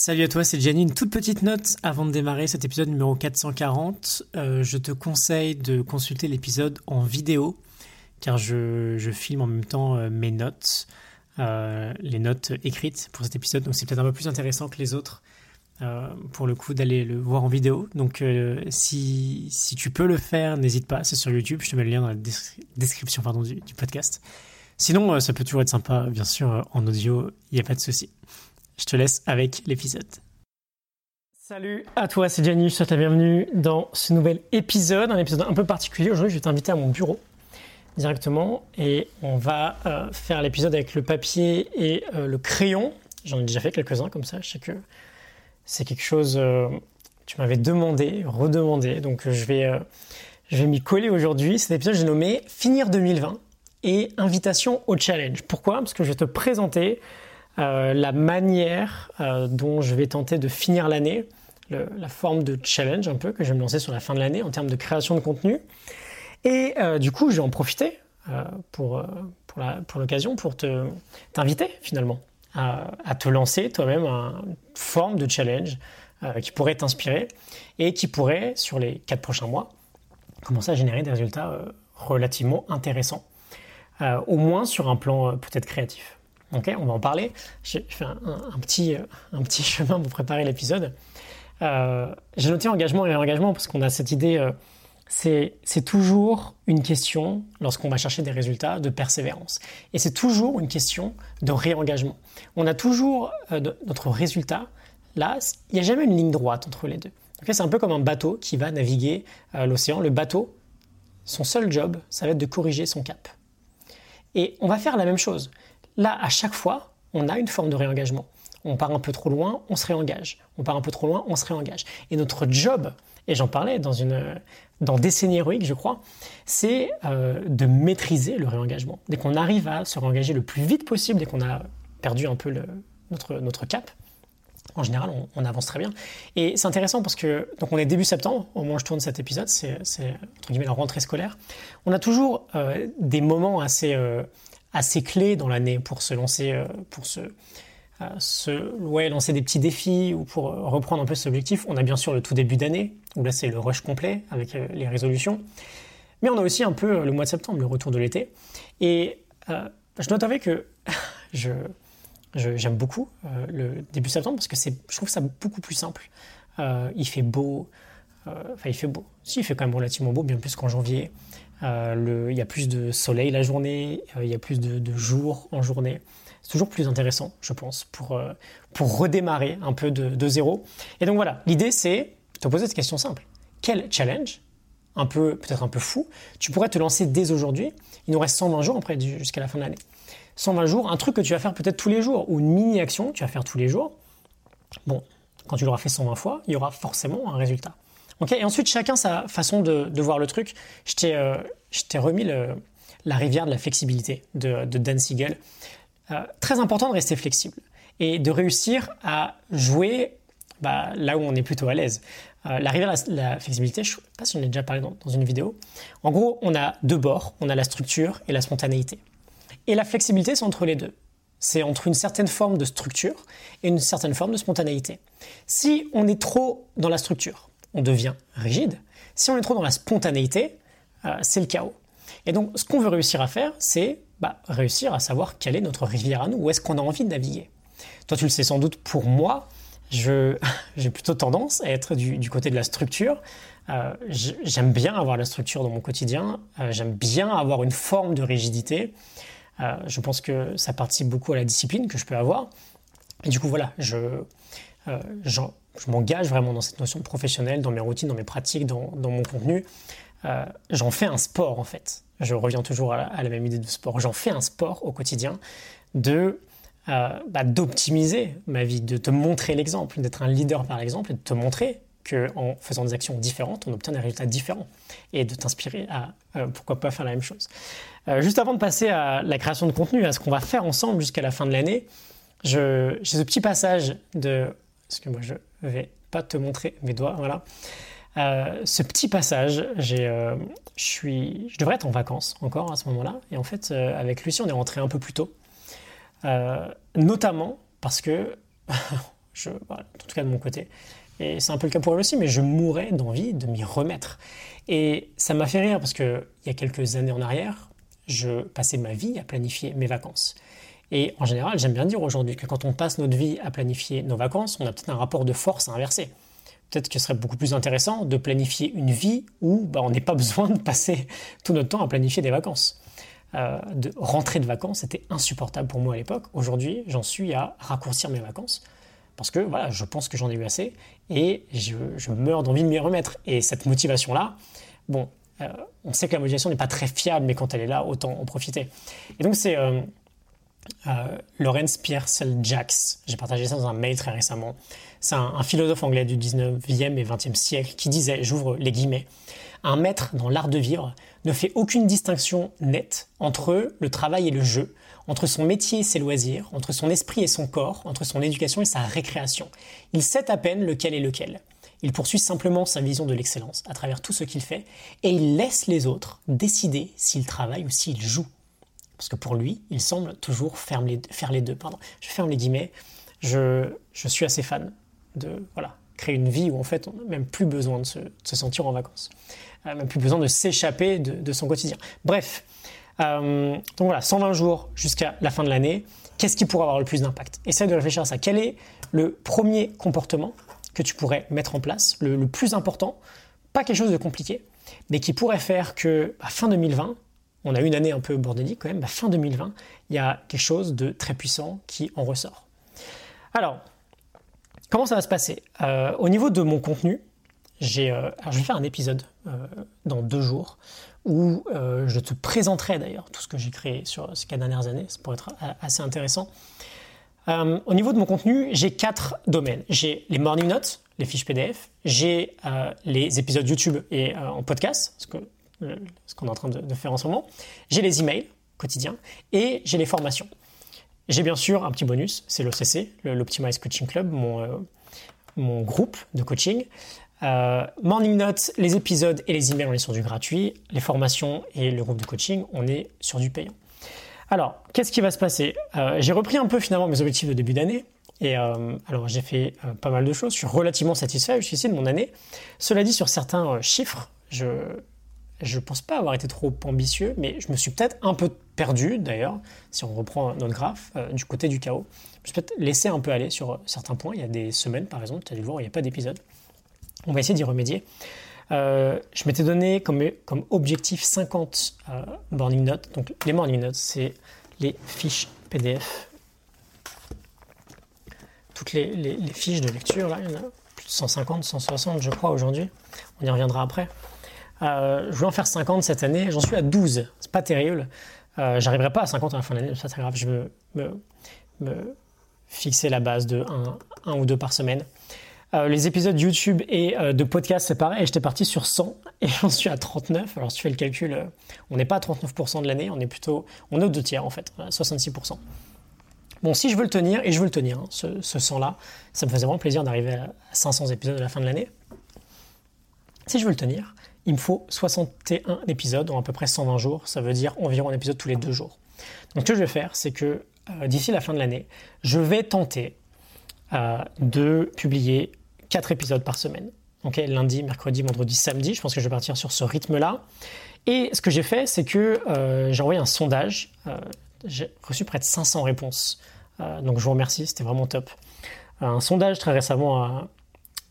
Salut à toi, c'est Gianni. Une toute petite note avant de démarrer cet épisode numéro 440. Euh, je te conseille de consulter l'épisode en vidéo car je, filme en même temps euh, mes notes, euh, les notes écrites pour cet épisode. Donc c'est peut-être un peu plus intéressant que les autres pour le coup d'aller le voir en vidéo. Donc si, si, tu peux le faire, n'hésite pas, c'est sur YouTube. Je te mets le lien dans la description pardon, du, du podcast. Sinon, ça peut toujours être sympa, bien sûr, en audio, il n'y a pas de souci. Je te laisse avec l'épisode. Salut à toi, c'est Gianni, je te bienvenue dans ce nouvel épisode, un épisode un peu particulier. Aujourd'hui, je vais t'inviter à mon bureau directement et on va euh, faire l'épisode avec le papier et euh, le crayon. J'en ai déjà fait quelques-uns comme ça, je sais que c'est quelque chose euh, tu m'avais demandé, redemandé, donc je vais, je vais m'y coller aujourd'hui. Cet épisode, j'ai nommé Finir 2020 et invitation au challenge. Pourquoi? Parce que je vais te présenter euh, la manière euh, dont je vais tenter de finir l'année, la forme de challenge un peu que je vais me lancer sur la fin de l'année en termes de création de contenu. Et euh, du coup, je vais en profiter pour, pour l'occasion pour t'inviter finalement à, à, te lancer toi-même une forme de challenge qui pourrait t'inspirer et qui pourrait, sur les quatre prochains mois, commencer à générer des résultats relativement intéressants, au moins sur un plan peut-être créatif. On va en parler. J'ai fait un, petit, un petit chemin pour préparer l'épisode. Euh, j'ai noté engagement et réengagement parce qu'on a cette idée, euh, c'est toujours une question, lorsqu'on va chercher des résultats, de persévérance. Et c'est toujours une question de réengagement. On a toujours euh, notre résultat, là, il n'y a jamais une ligne droite entre les deux. c'est un peu comme un bateau qui va naviguer l'océan. Le bateau, son seul job, ça va être de corriger son cap. Et on va faire la même chose. Là, à chaque fois, on a une forme de réengagement. On part un peu trop loin, on se réengage. On part un peu trop loin, on se réengage. Et notre job, et j'en parlais dans une dans Décennie héroïque, je crois, c'est euh, de maîtriser le réengagement. Dès qu'on arrive à se réengager le plus vite possible, dès qu'on a perdu un peu notre, notre cap, en général, on, avance très bien. Et c'est intéressant parce que, donc on est début septembre, au moment où je tourne cet épisode, c'est, entre la rentrée scolaire. On a toujours euh, des moments assez, euh, assez clés dans l'année pour se lancer, euh, pour se, euh, se lancer des petits défis ou pour euh, reprendre un peu cet objectif. On a bien sûr le tout début d'année, où là c'est le rush complet avec les résolutions. Mais on a aussi un peu le mois de septembre, le retour de l'été. Et je dois t'avouer que je, j'aime beaucoup le début septembre parce que c'est, je trouve ça beaucoup plus simple. il fait beau, enfin il fait beau. Si, il fait quand même relativement beau, bien plus qu'en janvier. Euh, il y a plus de soleil la journée, euh, il y a plus de, jours en journée. C'est toujours plus intéressant, je pense, pour, euh, pour redémarrer un peu de, zéro. Et donc voilà, l'idée c'est de te poser cette question simple. Quel challenge, un peu peut-être un peu fou, tu pourrais te lancer dès aujourd'hui? Il nous reste 120 jours après jusqu'à la fin de l'année. 120 jours, un truc que tu vas faire peut-être tous les jours, ou une mini-action que tu vas faire tous les jours. Bon, quand tu l'auras fait 120 fois, il y aura forcément un résultat et ensuite, chacun sa façon de, voir le truc. Je t'ai, euh, remis la rivière de la flexibilité de, Dan Siegel. Euh, très important de rester flexible et de réussir à jouer bah, là où on est plutôt à l'aise. Euh, la rivière de la, flexibilité, je ne sais pas si on en ai déjà parlé dans, dans, une vidéo. En gros, on a deux bords, on a la structure et la spontanéité. Et la flexibilité, c'est entre les deux. C'est entre une certaine forme de structure et une certaine forme de spontanéité. Si on est trop dans la structure, on devient rigide. Si on est trop dans la spontanéité, euh, c'est le chaos. Et donc, ce qu'on veut réussir à faire, c'est bah, réussir à savoir quelle est notre rivière à nous, où est-ce qu'on a envie de naviguer. Toi, tu le sais sans doute, pour moi, j'ai plutôt tendance à être du, côté de la structure. Euh, j'aime bien avoir la structure dans mon quotidien, euh, j'aime bien avoir une forme de rigidité. je pense que ça participe beaucoup à la discipline que je peux avoir. Et du coup, voilà, je, je m'engage vraiment dans cette notion professionnelle, dans mes routines, dans mes pratiques, dans, mon contenu. Euh, j'en fais un sport en fait. Je reviens toujours à la, même idée de sport. J'en fais un sport au quotidien de euh, bah, d'optimiser ma vie, de te montrer l'exemple, d'être un leader par exemple et de te montrer qu'en faisant des actions différentes, on obtient des résultats différents et de t'inspirer à euh, pourquoi pas faire la même chose. juste avant de passer à la création de contenu, à ce qu'on va faire ensemble jusqu'à la fin de l'année, j'ai ce petit passage de parce que moi je vais pas te montrer mes doigts, voilà. Euh, ce petit passage, j'ai, euh, je suis, je devrais être en vacances encore à ce moment-là, et en fait euh, avec Lucie on est rentré un peu plus tôt, notamment parce que Je, en tout cas de mon côté. Et c'est un peu le cas pour elle aussi, mais je mourrais d'envie de m'y remettre. Et ça m'a fait rire parce qu'il y a quelques années en arrière, je passais ma vie à planifier mes vacances. Et en général, j'aime bien dire aujourd'hui que quand on passe notre vie à planifier nos vacances, on a peut-être un rapport de force à inverser. Peut-être que ce serait beaucoup plus intéressant de planifier une vie où bah, on n'est pas besoin de passer tout notre temps à planifier des vacances. Euh, de rentrer de vacances, c'était insupportable pour moi à l'époque. Aujourd'hui, j'en suis à raccourcir mes vacances parce que voilà, je pense que j'en ai eu assez et je, meurs d'envie de m'y remettre. Et cette motivation-là, bon, euh, on sait que la motivation n'est pas très fiable, mais quand elle est là, autant en profiter. Et donc c'est euh, euh, Lawrence Piercel Jacks, j'ai partagé ça dans un mail très récemment. C'est un, philosophe anglais du 19e et 20e siècle qui disait, j'ouvre les guillemets, un maître dans l'art de vivre ne fait aucune distinction nette entre le travail et le jeu, entre son métier et ses loisirs, entre son esprit et son corps, entre son éducation et sa récréation. Il sait à peine lequel est lequel. Il poursuit simplement sa vision de l'excellence à travers tout ce qu'il fait et il laisse les autres décider s'il travaille ou s'il joue. Parce que pour lui, il semble toujours faire les, faire les deux. Pardon. Je ferme les guillemets. Je, je, suis assez fan de voilà, créer une vie où en fait on n'a même plus besoin de se, sentir en vacances. Euh, même plus besoin de s'échapper de, son quotidien. Bref, euh, donc voilà, 120 jours jusqu'à la fin de l'année. Qu'est-ce qui pourrait avoir le plus d'impact? Essaye de réfléchir à ça. Quel est le premier comportement que tu pourrais mettre en place, le, plus important? Pas quelque chose de compliqué, mais qui pourrait faire que à fin 2020, on a une année un peu bordélique quand même, bah, fin 2020, il y a quelque chose de très puissant qui en ressort. Alors, comment ça va se passer? Euh, Au niveau de mon contenu, j'ai, euh, je vais faire un épisode dans deux jours où euh, je te présenterai d'ailleurs tout ce que j'ai créé sur ces quatre dernières années. Ça pourrait être assez intéressant. Euh, au niveau de mon contenu, j'ai quatre domaines. J'ai les morning notes, les fiches PDF, j'ai euh, les épisodes YouTube et en podcast, ce qu'on est en train de, faire en ce moment. J'ai les emails quotidiens et j'ai les formations. J'ai bien sûr un petit bonus, c'est l'OCC, l'Optimize Coaching Club, mon, mon groupe de coaching. Euh, morning Notes, les épisodes et les emails, on est sur du gratuit. Les formations et le groupe de coaching, on est sur du payant. Alors, qu'est-ce qui va se passer? Euh, J'ai repris un peu finalement mes objectifs de début d'année. Et euh, alors, j'ai fait pas mal de choses. Je suis relativement satisfait jusqu'ici de mon année. Cela dit, sur certains chiffres, je ne pense pas avoir été trop ambitieux, mais je me suis peut-être un peu perdu d'ailleurs, si on reprend notre graphe, du côté du chaos. Je me suis peut-être laissé un peu aller sur certains points. Il y a des semaines, par exemple, tu as dû voir, il n'y a pas d'épisode. On va essayer d'y remédier. Euh, je m'étais donné comme, comme objectif 50 euh, morning notes. Donc les morning notes, c'est les fiches PDF. Toutes les, fiches de lecture, là, il y en a plus de 150, 160 je crois aujourd'hui. On y reviendra après. Euh, je voulais en faire 50 cette année, j'en suis à 12. C'est pas terrible. J'arriverai pas à 50 à la fin de l'année, c'est pas grave. Je veux me, fixer la base de 1 ou 2 par semaine. Euh, les épisodes YouTube et euh, de podcast, c'est pareil. J'étais parti sur 100 et j'en suis à 39. Alors, si tu fais le calcul, euh, on n'est pas à 39% de l'année, on est plutôt. On est aux deux tiers en fait, à 66%. Bon, si je veux le tenir, et je veux le tenir, hein, ce, ce 100-là, ça me faisait vraiment plaisir d'arriver à 500 épisodes à la fin de l'année. Si je veux le tenir, il me faut 61 épisodes en à peu près 120 jours. Ça veut dire environ un épisode tous les deux jours. Donc, ce que je vais faire, c'est que d'ici la fin de l'année, je vais tenter de publier 4 épisodes par semaine. Okay, lundi, mercredi, vendredi, samedi. Je pense que je vais partir sur ce rythme-là. Et ce que j'ai fait, c'est que euh, j'ai envoyé un sondage. Euh, j'ai reçu près de 500 réponses. Euh, donc je vous remercie, c'était vraiment top. Un sondage très récemment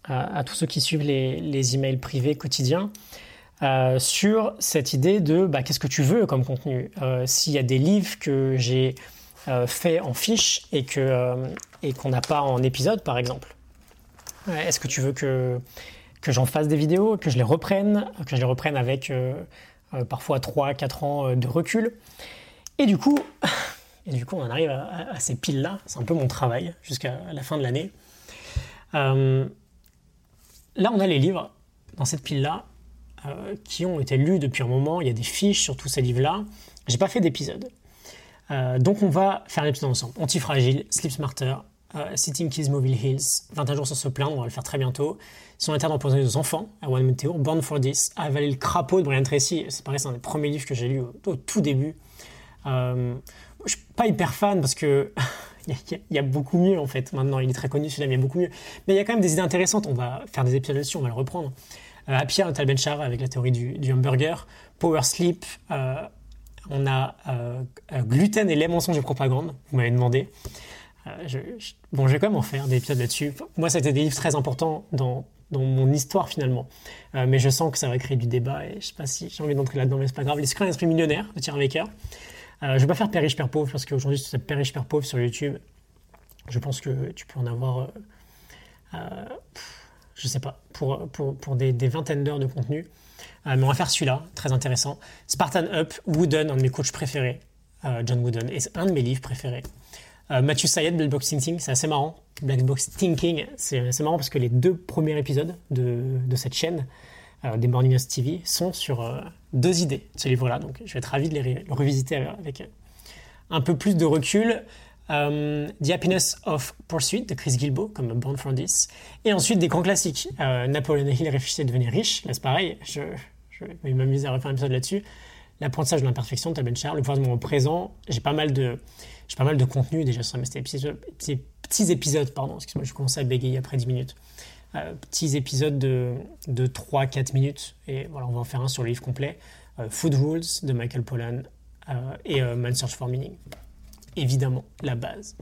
à, tous ceux qui suivent les emails privés quotidiens. Sur cette idée de bah, qu'est-ce que tu veux comme contenu? S'il y a des livres que j'ai fait en fiche et qu'on n'a pas en épisode, par exemple. Est-ce que tu veux que, que j'en fasse des vidéos, que je les reprenne, que je les reprenne avec euh, euh, parfois 3-4 ans euh, de recul? Et du coup, et du coup on en arrive à, ces piles-là, c'est un peu mon travail jusqu'à la fin de l'année. là, on a les livres dans cette pile-là qui ont été lus depuis un moment. Il y a des fiches sur tous ces livres-là. J'ai pas fait d'épisode. donc on va faire l'épisode ensemble. Antifragile, Sleep Smarter, euh, Sitting Kids Mobile Hills, 21 jours sans se plaindre, on va le faire très bientôt. Son état d'empoisonner aux enfants, à One Meteor, Born for This, Avaler le crapaud de Brian Tracy, c'est pareil, c'est un des premiers livres que j'ai lu au, tout début. Euh, je suis pas hyper fan parce que il y, a beaucoup mieux en fait. Maintenant, il est très connu celui-là, mais il y a beaucoup mieux. Mais il y a quand même des idées intéressantes. On va faire des épisodes là-dessus, on va le reprendre. Euh, Happy Hour Tal avec la théorie du, hamburger. Power Sleep. Euh, on a euh, Gluten et les mensonges de propagande. Vous m'avez demandé. Bon, je vais quand même en faire des épisodes là-dessus. Moi, c'était des livres très importants dans, dans mon histoire finalement. mais je sens que ça va créer du débat et je sais pas si j'ai envie d'entrer là-dedans, mais c'est pas grave. Les secrets d'esprit millionnaire de Thierry Baker. Euh, je vais pas faire Père riche, Père pauvre, parce qu'aujourd'hui, c'est Père riche, Père pauvre sur YouTube. Je pense que tu peux en avoir, euh, euh je sais pas, pour, pour, pour des, des, vingtaines d'heures de contenu. Euh, mais on va faire celui-là, très intéressant. Spartan Up, Wooden, un de mes coachs préférés, John Wooden, et un de mes livres préférés. Matthew Syed, Black Box Thinking, c'est assez marrant. Black Box Thinking, c'est marrant parce que les deux premiers épisodes de, de cette chaîne, des Morning News TV, sont sur deux idées, ce livre-là. Donc, je vais être ravi de les revisiter avec un peu plus de recul. Euh, The Happiness of Pursuit de Chris Gilbo, comme Born from This. Et ensuite, des grands classiques. Euh, Napoleon Hill réfléchissait à devenir riche. Là, c'est pareil. Je, vais m'amuser à refaire un épisode là-dessus. L'apprentissage de l'imperfection de Tal Ben Le pouvoir du moment présent. J'ai pas mal de, j'ai pas mal de contenu déjà sur mes petits, petits épisodes, pardon. Excuse-moi, je commence à bégayer après 10 minutes. Euh, petits épisodes de, de 3-4 minutes. Et voilà, on va en faire un sur le livre complet. Euh, Food Rules de Michael Pollan et Man Search for Meaning. Évidemment, la base.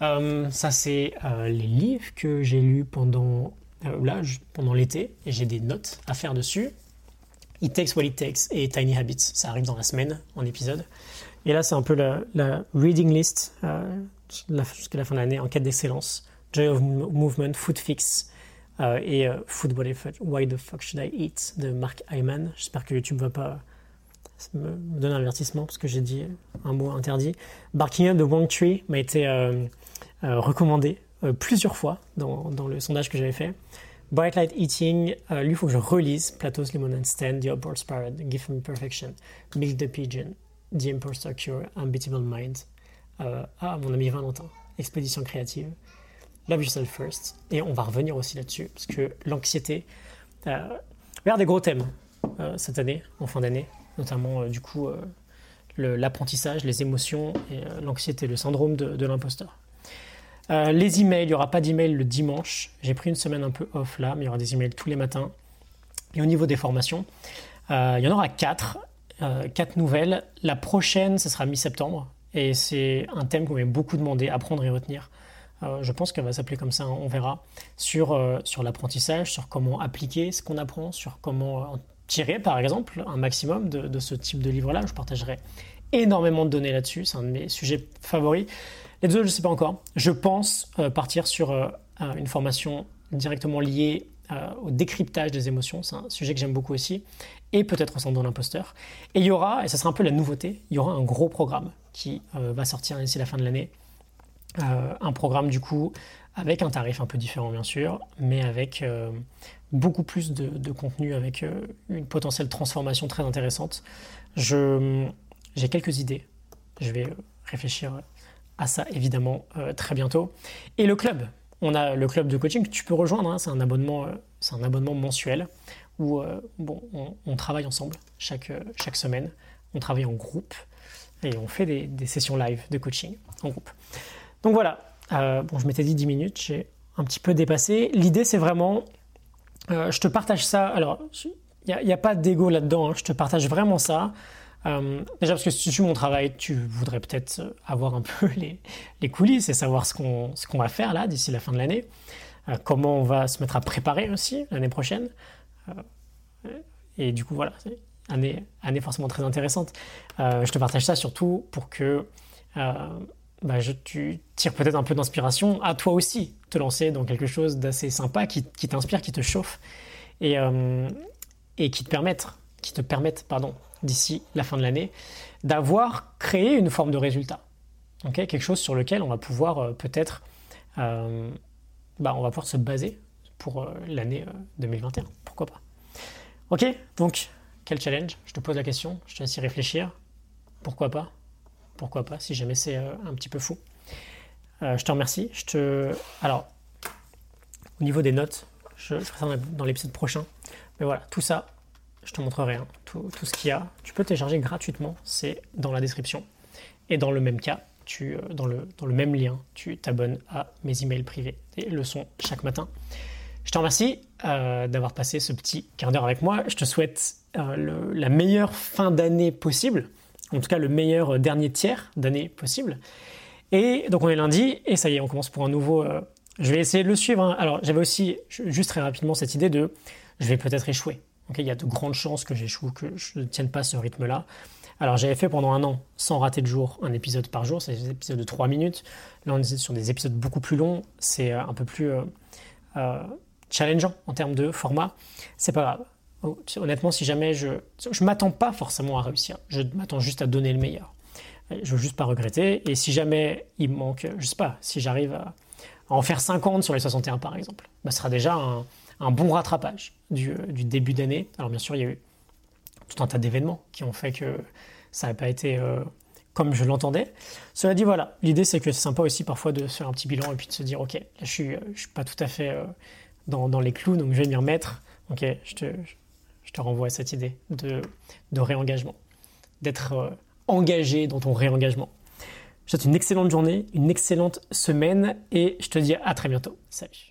ça, c'est les livres que j'ai lus pendant, là, pendant l'été. Et j'ai des notes à faire dessus. It Takes What It Takes et Tiny Habits. Ça arrive dans la semaine en épisode. Et là, c'est un peu la, reading list jusqu'à la fin de l'année en quête d'excellence. Joy of Movement, Food Fix euh, et euh, Food Why the Fuck Should I Eat de Mark Hyman. J'espère que YouTube va pas me donner un avertissement parce que j'ai dit un mot interdit. Barking Up de Wang Tree m'a été euh, recommandé plusieurs fois dans, dans, le sondage que j'avais fait. Bright Light Eating, lui, il faut que je relise Plato's Lemon and Stand, The Upward Spirit, Give Me Perfection, Milk the Pigeon, The Imposter Cure, Unbeatable Mind. ah, mon ami Valentin, Expédition créative. Love Yourself First. Et on va revenir aussi là-dessus, parce que l'anxiété, euh, vers des gros thèmes euh, cette année, en fin d'année, notamment euh, du coup l'apprentissage, les émotions et l'anxiété, le syndrome de, l'imposteur. les emails, il n'y aura pas d'emails le dimanche. J'ai pris une semaine un peu off là, mais il y aura des emails tous les matins. Et au niveau des formations, il y en aura quatre, quatre nouvelles. La prochaine, ce sera mi-septembre. Et c'est un thème qu'on m'a beaucoup demandé, apprendre et retenir. Euh, je pense qu'elle va s'appeler comme ça, on verra, sur, euh, sur l'apprentissage, sur comment appliquer ce qu'on apprend, sur comment en tirer par exemple un maximum de, ce type de livre-là. Je partagerai énormément de données là-dessus, c'est un de mes sujets favoris. Les deux, je ne sais pas encore. Je pense euh, partir sur une formation directement liée au décryptage des émotions, c'est un sujet que j'aime beaucoup aussi, et peut-être au de l'imposteur. Et il y aura, et ça sera un peu la nouveauté, il y aura un gros programme qui va sortir d'ici la fin de l'année, euh, un programme du coup avec un tarif un peu différent bien sûr, mais avec euh, beaucoup plus de, contenu, avec euh, une potentielle transformation très intéressante. j'ai quelques idées, je vais réfléchir à ça évidemment très bientôt. Et le club, on a le club de coaching que tu peux rejoindre, hein. c'est un abonnement, un abonnement mensuel où bon, on, travaille ensemble chaque, chaque semaine, on travaille en groupe et on fait des sessions live de coaching en groupe. Donc voilà, euh, bon, je m'étais dit 10 minutes, j'ai un petit peu dépassé. L'idée, c'est vraiment, euh, je te partage ça. Alors, il n'y a, pas d'ego là-dedans, hein. je te partage vraiment ça. Euh, déjà parce que si tu suis mon travail, tu voudrais peut-être avoir un peu les, coulisses et savoir ce qu'on va faire là d'ici la fin de l'année, comment on va se mettre à préparer aussi l'année prochaine. et du coup, voilà, c'est année, année forcément très intéressante. je te partage ça surtout pour que bah, tu tires peut-être un peu d'inspiration à toi aussi, te lancer dans quelque chose d'assez sympa qui, t'inspire, qui te chauffe et, euh, qui te permette, qui te permette pardon, d'ici la fin de l'année, d'avoir créé une forme de résultat. quelque chose sur lequel on va pouvoir euh, peut-être euh, bah, on va pouvoir se baser pour l'année 2021. Pourquoi pas Ok, donc quel challenge? Je te pose la question, je te laisse y réfléchir. Pourquoi pas? Pourquoi pas, si jamais c'est euh, un petit peu fou. Euh, je te remercie. Je te... Alors, au niveau des notes, je, ferai ça dans l'épisode prochain. Mais voilà, tout ça, je te montrerai. Hein. Tout, ce qu'il y a, tu peux télécharger gratuitement. C'est dans la description. Et dans le même cas, tu, dans, le, dans le même lien, tu t'abonnes à mes emails privés. Les leçons chaque matin. Je te remercie d'avoir passé ce petit quart d'heure avec moi. Je te souhaite la meilleure fin d'année possible, en tout cas le meilleur dernier tiers d'année possible. Et donc on est lundi, et ça y est, on commence pour un nouveau... je vais essayer de le suivre. Hein. Alors j'avais aussi, juste très rapidement, cette idée de je vais peut-être échouer. il y a de grandes chances que j'échoue, que je ne tienne pas ce rythme-là. Alors j'avais fait pendant un an, sans rater de jour, un épisode par jour, c'est des épisodes de 3 minutes. Là on est sur des épisodes beaucoup plus longs, c'est euh, un peu plus euh, euh, challengeant en termes de format. C'est pas grave. Oh, honnêtement, si jamais je... Je m'attends pas forcément à réussir, je m'attends juste à donner le meilleur. Je veux juste pas regretter, et si jamais il me manque, je sais pas, si j'arrive à, en faire 50 sur les 61 par exemple, bah, ce sera déjà un, un bon rattrapage du, du début d'année. Alors bien sûr, il y a eu tout un tas d'événements qui ont fait que ça n'a pas été euh, comme je l'entendais. Cela dit, voilà, l'idée c'est que c'est sympa aussi parfois de faire un petit bilan et puis de se dire, ok, là, je suis, je suis pas tout à fait euh, dans, dans, les clous, donc je vais m'y remettre. Ok, je te, je te renvoie à cette idée de, réengagement, d'être euh, engagé dans ton réengagement. Je te souhaite une excellente journée, une excellente semaine et je te dis à très bientôt. Salut